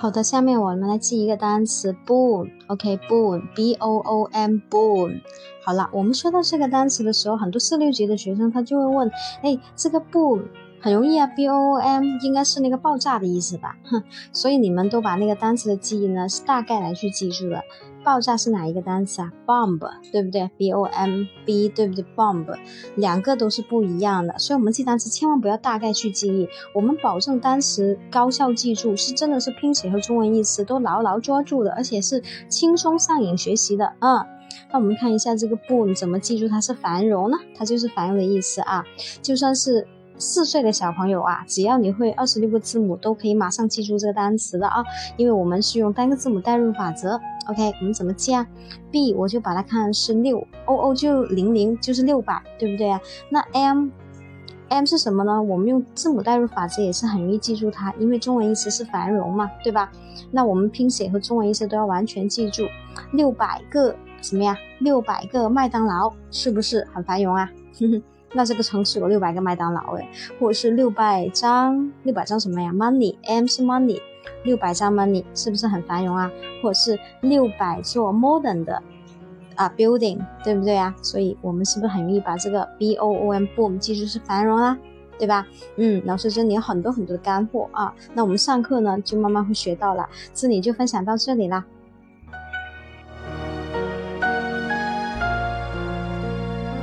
好的，下面我们来记一个单词 boom，OK，boom，b o o m，boom。好了，我们说到这个单词的时候，很多四六级的学生他就会问，哎，这个 boom。很容易啊，B O M 应该是那个爆炸的意思吧？哼，所以你们都把那个单词的记忆呢是大概来去记住了。爆炸是哪一个单词啊？bomb 对不对？b o m b 对不对？bomb 两个都是不一样的，所以我们记单词千万不要大概去记忆，我们保证单词高效记住，是真的是拼写和中文意思都牢牢抓住的，而且是轻松上瘾学习的啊。那我们看一下这个 boom 怎么记住它是繁荣呢？它就是繁荣的意思啊，就算是。四岁的小朋友啊，只要你会二十六个字母，都可以马上记住这个单词的啊，因为我们是用单个字母代入法则。OK，我们怎么记啊？B 我就把它看是六，O O 就零零，就是六百，对不对啊？那 M M 是什么呢？我们用字母代入法则也是很容易记住它，因为中文意思是繁荣嘛，对吧？那我们拼写和中文意思都要完全记住。六百个什么呀？六百个麦当劳是不是很繁荣啊？哼哼。那这个城市有六百个麦当劳诶，或者是六百张六百张什么呀？money，m 是 money，六百张 money 是不是很繁荣啊？或者是六百座 modern 的啊 building，对不对啊？所以我们是不是很容易把这个 b o o m boom 记住是繁荣啊？对吧？嗯，老师这里有很多很多的干货啊。那我们上课呢就慢慢会学到了。这里就分享到这里啦。